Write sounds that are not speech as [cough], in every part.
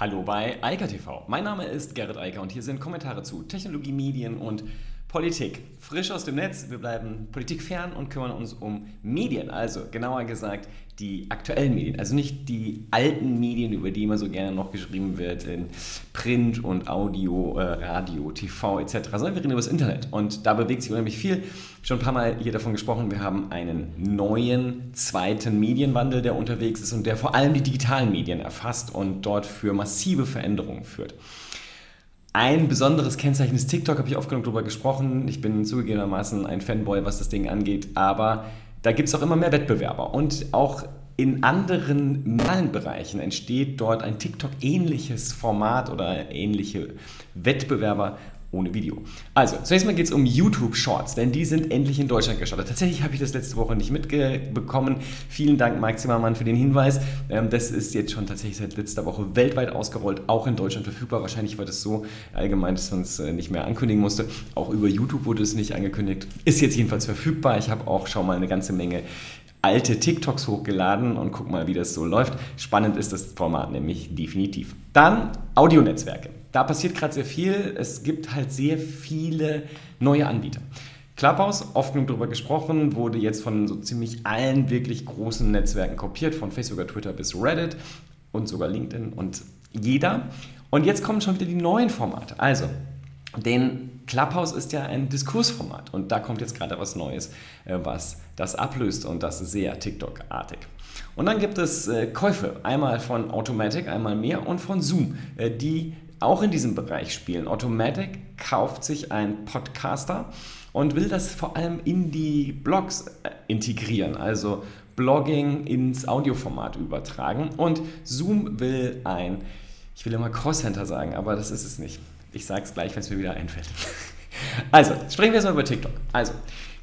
Hallo bei Eika TV. Mein Name ist Gerrit Eiker und hier sind Kommentare zu Technologie, Medien und Politik. Frisch aus dem Netz. Wir bleiben politikfern und kümmern uns um Medien. Also genauer gesagt die aktuellen Medien. Also nicht die alten Medien, über die immer so gerne noch geschrieben wird in Print und Audio, äh, Radio, TV etc. Sondern wir reden über das Internet. Und da bewegt sich unheimlich viel. Schon ein paar Mal hier davon gesprochen. Wir haben einen neuen zweiten Medienwandel, der unterwegs ist und der vor allem die digitalen Medien erfasst und dort für massive Veränderungen führt. Ein besonderes Kennzeichen ist TikTok, habe ich oft genug darüber gesprochen. Ich bin zugegebenermaßen ein Fanboy, was das Ding angeht, aber da gibt es auch immer mehr Wettbewerber. Und auch in anderen Bereichen entsteht dort ein TikTok-ähnliches Format oder ähnliche Wettbewerber ohne Video. Also, zunächst mal geht es um YouTube Shorts, denn die sind endlich in Deutschland gestartet. Tatsächlich habe ich das letzte Woche nicht mitbekommen. Vielen Dank, Marc Zimmermann, für den Hinweis. Ähm, das ist jetzt schon tatsächlich seit letzter Woche weltweit ausgerollt, auch in Deutschland verfügbar. Wahrscheinlich war das so allgemein, dass man es äh, nicht mehr ankündigen musste. Auch über YouTube wurde es nicht angekündigt. Ist jetzt jedenfalls verfügbar. Ich habe auch schon mal eine ganze Menge alte TikToks hochgeladen und guck mal, wie das so läuft. Spannend ist das Format nämlich definitiv. Dann Audionetzwerke. Da passiert gerade sehr viel. Es gibt halt sehr viele neue Anbieter. Clubhouse, oft genug darüber gesprochen, wurde jetzt von so ziemlich allen wirklich großen Netzwerken kopiert, von Facebook, Twitter bis Reddit und sogar LinkedIn und jeder. Und jetzt kommen schon wieder die neuen Formate. Also, den Clubhouse ist ja ein Diskursformat und da kommt jetzt gerade was Neues, äh, was das ablöst und das sehr TikTok-artig. Und dann gibt es äh, Käufe, einmal von Automatic, einmal mehr und von Zoom, äh, die auch in diesem Bereich spielen. Automatic kauft sich einen Podcaster und will das vor allem in die Blogs äh, integrieren, also Blogging ins Audioformat übertragen. Und Zoom will ein, ich will immer Crosscenter sagen, aber das ist es nicht. Ich sage es gleich, wenn es mir wieder einfällt. [laughs] Also, sprechen wir erstmal über TikTok. Also,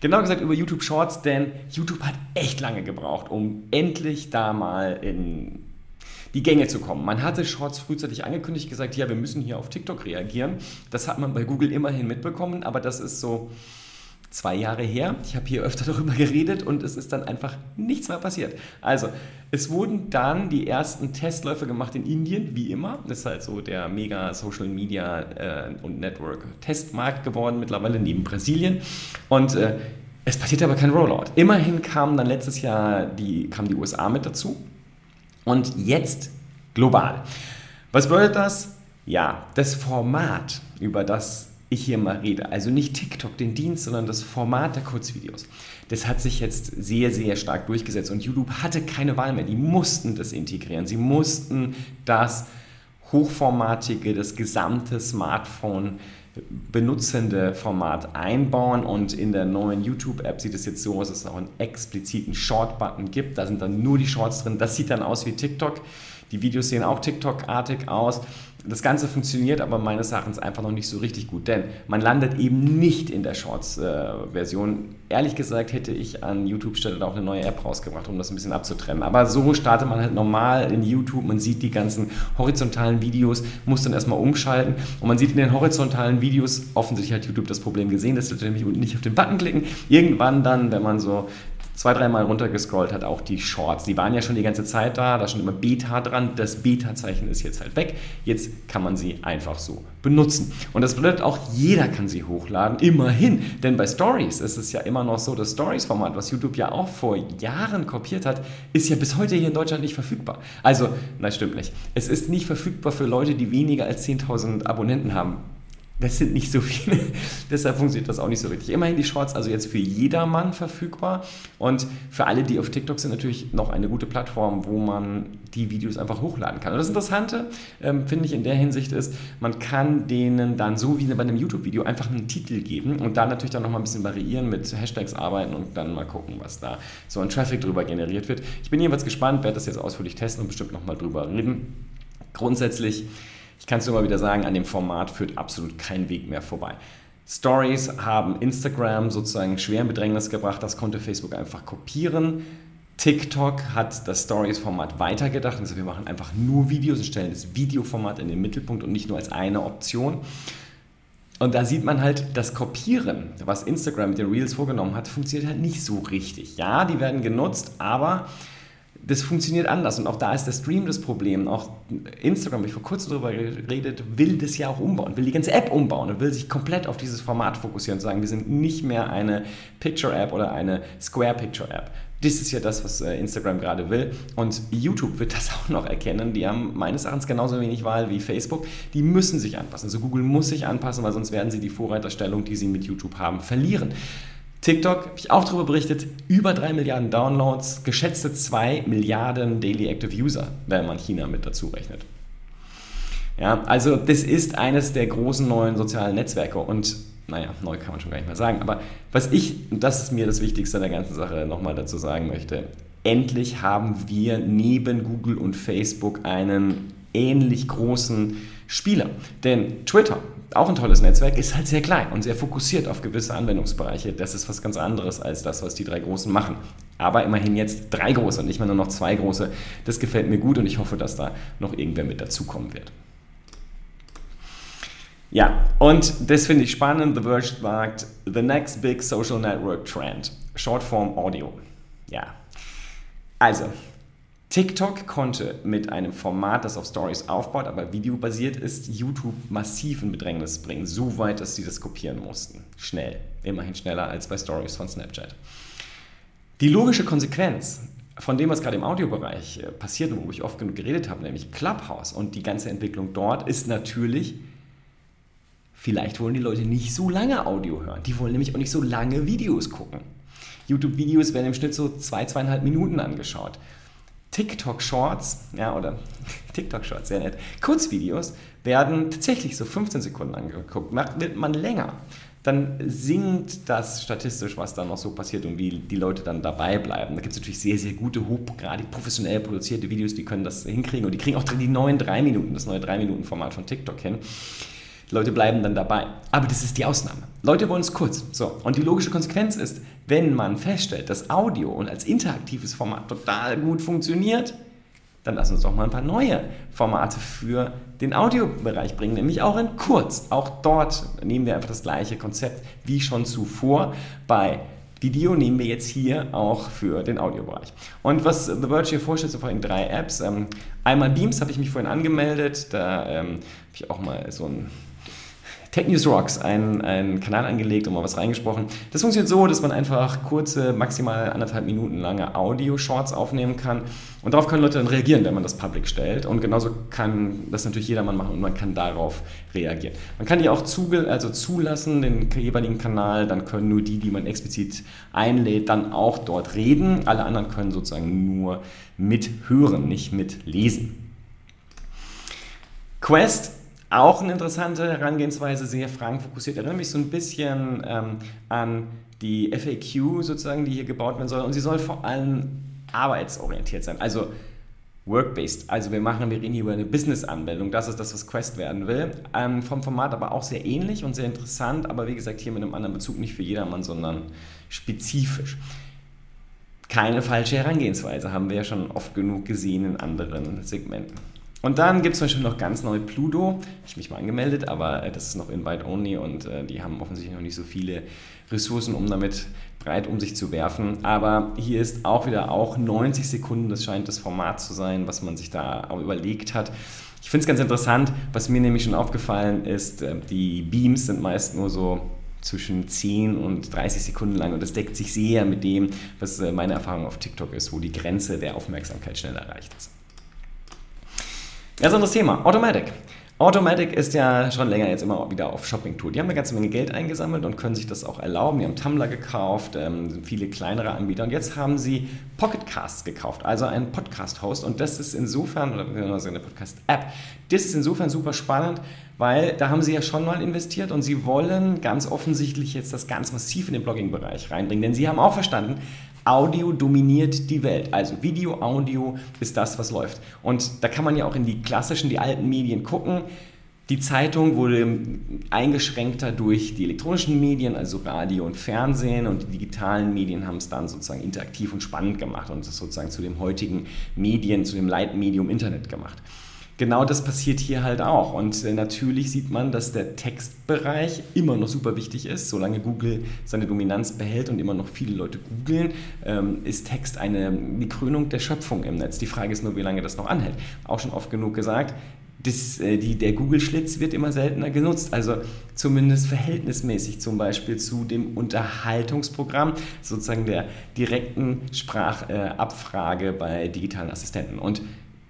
genau gesagt über YouTube Shorts, denn YouTube hat echt lange gebraucht, um endlich da mal in die Gänge zu kommen. Man hatte Shorts frühzeitig angekündigt, gesagt, ja, wir müssen hier auf TikTok reagieren. Das hat man bei Google immerhin mitbekommen, aber das ist so zwei Jahre her. Ich habe hier öfter [laughs] darüber geredet und es ist dann einfach nichts mehr passiert. Also, es wurden dann die ersten Testläufe gemacht in Indien, wie immer. Das ist halt so der mega Social Media äh, und Network Testmarkt geworden, mittlerweile neben Brasilien. Und äh, es passierte aber kein Rollout. Immerhin kamen dann letztes Jahr die, kamen die USA mit dazu und jetzt global. Was bedeutet das? Ja, das Format, über das ich hier mal rede, also nicht TikTok, den Dienst, sondern das Format der Kurzvideos, das hat sich jetzt sehr, sehr stark durchgesetzt und YouTube hatte keine Wahl mehr. Die mussten das integrieren. Sie mussten das hochformatige, das gesamte Smartphone benutzende Format einbauen und in der neuen YouTube-App sieht es jetzt so aus, dass es auch einen expliziten Short-Button gibt. Da sind dann nur die Shorts drin. Das sieht dann aus wie TikTok. Die Videos sehen auch TikTok-artig aus. Das Ganze funktioniert aber meines Erachtens einfach noch nicht so richtig gut, denn man landet eben nicht in der Shorts-Version. Ehrlich gesagt hätte ich an YouTube-Stelle auch eine neue App rausgebracht, um das ein bisschen abzutrennen. Aber so startet man halt normal in YouTube, man sieht die ganzen horizontalen Videos, muss dann erstmal umschalten und man sieht in den horizontalen Videos, offensichtlich hat YouTube das Problem gesehen, dass Leute nämlich unten nicht auf den Button klicken. Irgendwann dann, wenn man so zwei, dreimal runtergescrollt hat, auch die Shorts. Die waren ja schon die ganze Zeit da, da stand immer Beta dran. Das Beta-Zeichen ist jetzt halt weg. Jetzt kann man sie einfach so benutzen. Und das bedeutet auch, jeder kann sie hochladen, immerhin. Denn bei Stories ist es ja immer noch so, das Stories-Format, was YouTube ja auch vor Jahren kopiert hat, ist ja bis heute hier in Deutschland nicht verfügbar. Also, nein, stimmt nicht. Es ist nicht verfügbar für Leute, die weniger als 10.000 Abonnenten haben. Das sind nicht so viele, [laughs] deshalb funktioniert das auch nicht so richtig. Immerhin die Shorts also jetzt für jedermann verfügbar und für alle, die auf TikTok sind, natürlich noch eine gute Plattform, wo man die Videos einfach hochladen kann. Und das Interessante, ähm, finde ich in der Hinsicht ist, man kann denen dann so wie bei einem YouTube-Video einfach einen Titel geben und dann natürlich dann nochmal ein bisschen variieren, mit Hashtags arbeiten und dann mal gucken, was da so an Traffic drüber generiert wird. Ich bin jedenfalls gespannt, werde das jetzt ausführlich testen und bestimmt nochmal drüber reden. Grundsätzlich ich kann es nur mal wieder sagen, an dem Format führt absolut kein Weg mehr vorbei. Stories haben Instagram sozusagen schwer in Bedrängnis gebracht, das konnte Facebook einfach kopieren. TikTok hat das Stories-Format weitergedacht. Also wir machen einfach nur Videos und stellen das Videoformat in den Mittelpunkt und nicht nur als eine Option. Und da sieht man halt, das Kopieren, was Instagram mit den Reels vorgenommen hat, funktioniert halt nicht so richtig. Ja, die werden genutzt, aber das funktioniert anders und auch da ist der Stream das Problem. Auch Instagram, habe ich vor kurzem darüber geredet, will das ja auch umbauen, will die ganze App umbauen und will sich komplett auf dieses Format fokussieren und sagen, wir sind nicht mehr eine Picture-App oder eine Square-Picture-App. Das ist ja das, was äh, Instagram gerade will. Und YouTube wird das [laughs] auch noch erkennen. Die haben meines Erachtens genauso wenig Wahl wie Facebook. Die müssen sich anpassen. Also Google muss sich anpassen, weil sonst werden sie die Vorreiterstellung, die sie mit YouTube haben, verlieren. TikTok, habe ich auch darüber berichtet, über 3 Milliarden Downloads, geschätzte 2 Milliarden Daily Active User, wenn man China mit dazu rechnet. Ja, also das ist eines der großen neuen sozialen Netzwerke und naja, neu kann man schon gar nicht mehr sagen, aber was ich, und das ist mir das Wichtigste an der ganzen Sache, nochmal dazu sagen möchte, endlich haben wir neben Google und Facebook einen ähnlich großen Spieler. Denn Twitter, auch ein tolles Netzwerk, ist halt sehr klein und sehr fokussiert auf gewisse Anwendungsbereiche. Das ist was ganz anderes als das, was die drei Großen machen. Aber immerhin jetzt drei große und nicht mehr nur noch zwei große. Das gefällt mir gut und ich hoffe, dass da noch irgendwer mit dazukommen wird. Ja, und das finde ich spannend. The Verge sagt, the next big social network trend, Shortform Audio. Ja, also TikTok konnte mit einem Format, das auf Stories aufbaut, aber videobasiert ist, YouTube massiv in Bedrängnis bringen, so weit, dass sie das kopieren mussten. Schnell, immerhin schneller als bei Stories von Snapchat. Die logische Konsequenz von dem, was gerade im Audiobereich äh, passiert und wo ich oft genug geredet habe, nämlich Clubhouse und die ganze Entwicklung dort, ist natürlich, vielleicht wollen die Leute nicht so lange Audio hören. Die wollen nämlich auch nicht so lange Videos gucken. YouTube-Videos werden im Schnitt so zwei, zweieinhalb Minuten angeschaut. TikTok-Shorts, ja, oder [laughs] TikTok-Shorts, sehr nett, Kurzvideos werden tatsächlich so 15 Sekunden angeguckt. Macht, man länger, dann sinkt das statistisch, was da noch so passiert und wie die Leute dann dabei bleiben. Da gibt es natürlich sehr, sehr gute, hochgradig professionell produzierte Videos, die können das hinkriegen und die kriegen auch die neuen drei Minuten, das neue drei Minuten Format von TikTok hin. Die Leute bleiben dann dabei. Aber das ist die Ausnahme. Leute wollen es kurz. So. Und die logische Konsequenz ist, wenn man feststellt, dass Audio und als interaktives Format total gut funktioniert, dann lass uns doch mal ein paar neue Formate für den Audiobereich bringen, nämlich auch in kurz. Auch dort nehmen wir einfach das gleiche Konzept wie schon zuvor bei Video nehmen wir jetzt hier auch für den Audiobereich. Und was The Verge hier vorstellt, sind vor allem drei Apps. Ähm, einmal Beams habe ich mich vorhin angemeldet, da ähm, habe ich auch mal so ein Tech News Rocks einen, Kanal angelegt und mal was reingesprochen. Das funktioniert so, dass man einfach kurze, maximal anderthalb Minuten lange Audio-Shorts aufnehmen kann und darauf können Leute dann reagieren, wenn man das public stellt. Und genauso kann das natürlich jedermann machen und man kann darauf reagieren. Man kann die auch zuge also zulassen, den jeweiligen Kanal, dann können nur die, die man explizit einlädt, dann auch dort reden. Alle anderen können sozusagen nur mithören, nicht mitlesen. Quest auch eine interessante Herangehensweise, sehr fragenfokussiert. Erinnert mich so ein bisschen ähm, an die FAQ sozusagen, die hier gebaut werden soll. Und sie soll vor allem arbeitsorientiert sein. Also Work-based. Also wir machen, wir reden hier über eine Business-Anmeldung. Das ist das, was Quest werden will. Ähm, vom Format aber auch sehr ähnlich und sehr interessant, aber wie gesagt hier mit einem anderen Bezug, nicht für jedermann, sondern spezifisch. Keine falsche Herangehensweise, haben wir ja schon oft genug gesehen in anderen Segmenten. Und dann gibt es zum Beispiel noch ganz neu Pluto. Ich habe mich mal angemeldet, aber äh, das ist noch Invite-Only und äh, die haben offensichtlich noch nicht so viele Ressourcen, um damit breit um sich zu werfen. Aber hier ist auch wieder auch 90 Sekunden, das scheint das Format zu sein, was man sich da auch überlegt hat. Ich finde es ganz interessant, was mir nämlich schon aufgefallen ist, äh, die Beams sind meist nur so zwischen 10 und 30 Sekunden lang und das deckt sich sehr mit dem, was meine Erfahrung auf TikTok ist, wo die Grenze der Aufmerksamkeit schnell erreicht ist. Ganz anderes Thema, Automatic. Automatic ist ja schon länger jetzt immer wieder auf Shopping-Tour. Die haben eine ganze Menge Geld eingesammelt und können sich das auch erlauben. Die haben Tumblr gekauft, ähm, sind viele kleinere Anbieter und jetzt haben sie Pocketcasts gekauft, also einen Podcast-Host und das ist insofern, oder eine Podcast-App, das ist insofern super spannend, weil da haben sie ja schon mal investiert und sie wollen ganz offensichtlich jetzt das ganz massiv in den Blogging-Bereich reinbringen, denn sie haben auch verstanden, Audio dominiert die Welt. Also Video, Audio ist das, was läuft. Und da kann man ja auch in die klassischen, die alten Medien gucken. Die Zeitung wurde eingeschränkter durch die elektronischen Medien, also Radio und Fernsehen, und die digitalen Medien haben es dann sozusagen interaktiv und spannend gemacht und es sozusagen zu dem heutigen Medien, zu dem Leitmedium Internet gemacht. Genau das passiert hier halt auch. Und äh, natürlich sieht man, dass der Textbereich immer noch super wichtig ist. Solange Google seine Dominanz behält und immer noch viele Leute googeln, ähm, ist Text eine, die Krönung der Schöpfung im Netz. Die Frage ist nur, wie lange das noch anhält. Auch schon oft genug gesagt. Das, äh, die, der Google-Schlitz wird immer seltener genutzt, also zumindest verhältnismäßig zum Beispiel zu dem Unterhaltungsprogramm, sozusagen der direkten Sprachabfrage äh, bei digitalen Assistenten. Und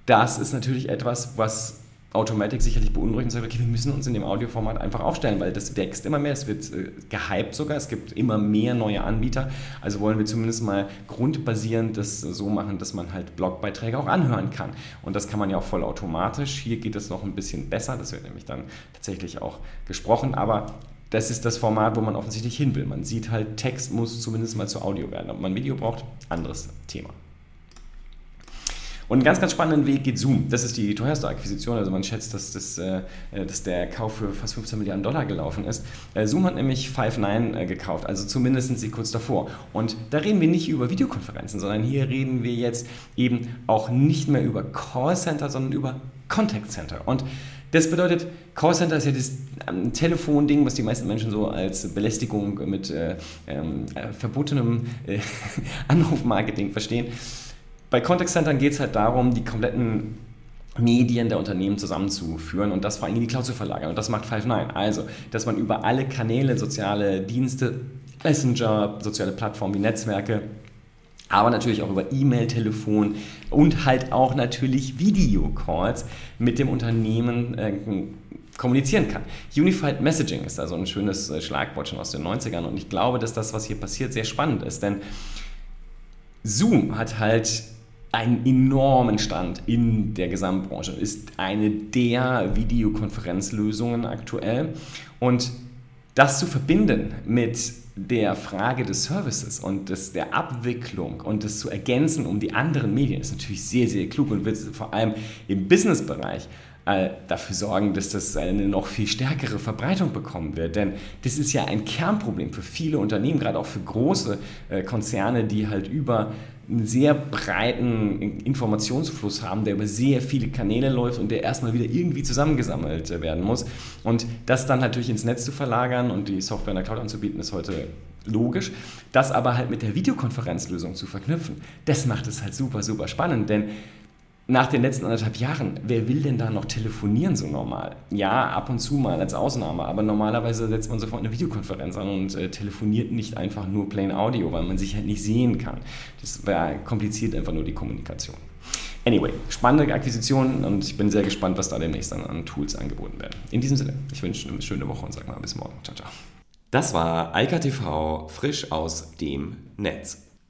das ist natürlich etwas, was Automatic sicherlich beunruhigt und sagt, okay, wir müssen uns in dem Audioformat einfach aufstellen, weil das wächst immer mehr, es wird äh, gehypt sogar, es gibt immer mehr neue Anbieter, also wollen wir zumindest mal grundbasierend das so machen, dass man halt Blogbeiträge auch anhören kann und das kann man ja auch vollautomatisch, hier geht es noch ein bisschen besser, das wird nämlich dann tatsächlich auch gesprochen, aber das ist das Format, wo man offensichtlich hin will. Man sieht halt, Text muss zumindest mal zu Audio werden. Ob man Video braucht, anderes Thema. Und einen ganz, ganz spannenden Weg geht Zoom. Das ist die teuerste Akquisition. Also man schätzt, dass, das, äh, dass der Kauf für fast 15 Milliarden Dollar gelaufen ist. Äh, Zoom hat nämlich Five9 äh, gekauft, also zumindest sie kurz davor. Und da reden wir nicht über Videokonferenzen, sondern hier reden wir jetzt eben auch nicht mehr über Callcenter, sondern über Contact Center. Und das bedeutet, Callcenter ist ja das ähm, Telefonding, was die meisten Menschen so als Belästigung mit äh, ähm, verbotenem äh, [laughs] Anrufmarketing verstehen. Bei Contact Centern geht es halt darum, die kompletten Medien der Unternehmen zusammenzuführen und das vor allem in die Cloud zu verlagern. Und das macht Five9. Also, dass man über alle Kanäle, soziale Dienste, Messenger, soziale Plattformen wie Netzwerke, aber natürlich auch über E-Mail, Telefon und halt auch natürlich Videocalls mit dem Unternehmen äh, kommunizieren kann. Unified Messaging ist also ein schönes äh, Schlagwort schon aus den 90ern und ich glaube, dass das, was hier passiert, sehr spannend ist, denn Zoom hat halt einen enormen Stand in der Gesamtbranche, ist eine der Videokonferenzlösungen aktuell. Und das zu verbinden mit der Frage des Services und des, der Abwicklung und das zu ergänzen um die anderen Medien ist natürlich sehr, sehr klug und wird vor allem im Businessbereich äh, dafür sorgen, dass das eine noch viel stärkere Verbreitung bekommen wird. Denn das ist ja ein Kernproblem für viele Unternehmen, gerade auch für große äh, Konzerne, die halt über einen sehr breiten Informationsfluss haben, der über sehr viele Kanäle läuft und der erstmal wieder irgendwie zusammengesammelt äh, werden muss. Und das dann natürlich ins Netz zu verlagern und die Software in der Cloud anzubieten, ist heute logisch. Das aber halt mit der Videokonferenzlösung zu verknüpfen, das macht es halt super, super spannend, denn nach den letzten anderthalb Jahren, wer will denn da noch telefonieren so normal? Ja, ab und zu mal als Ausnahme, aber normalerweise setzt man sofort eine Videokonferenz an und äh, telefoniert nicht einfach nur plain Audio, weil man sich halt nicht sehen kann. Das kompliziert einfach nur die Kommunikation. Anyway, spannende Akquisition und ich bin sehr gespannt, was da demnächst dann an Tools angeboten werden. In diesem Sinne, ich wünsche eine schöne Woche und sag mal bis morgen. Ciao, ciao. Das war Eika TV frisch aus dem Netz.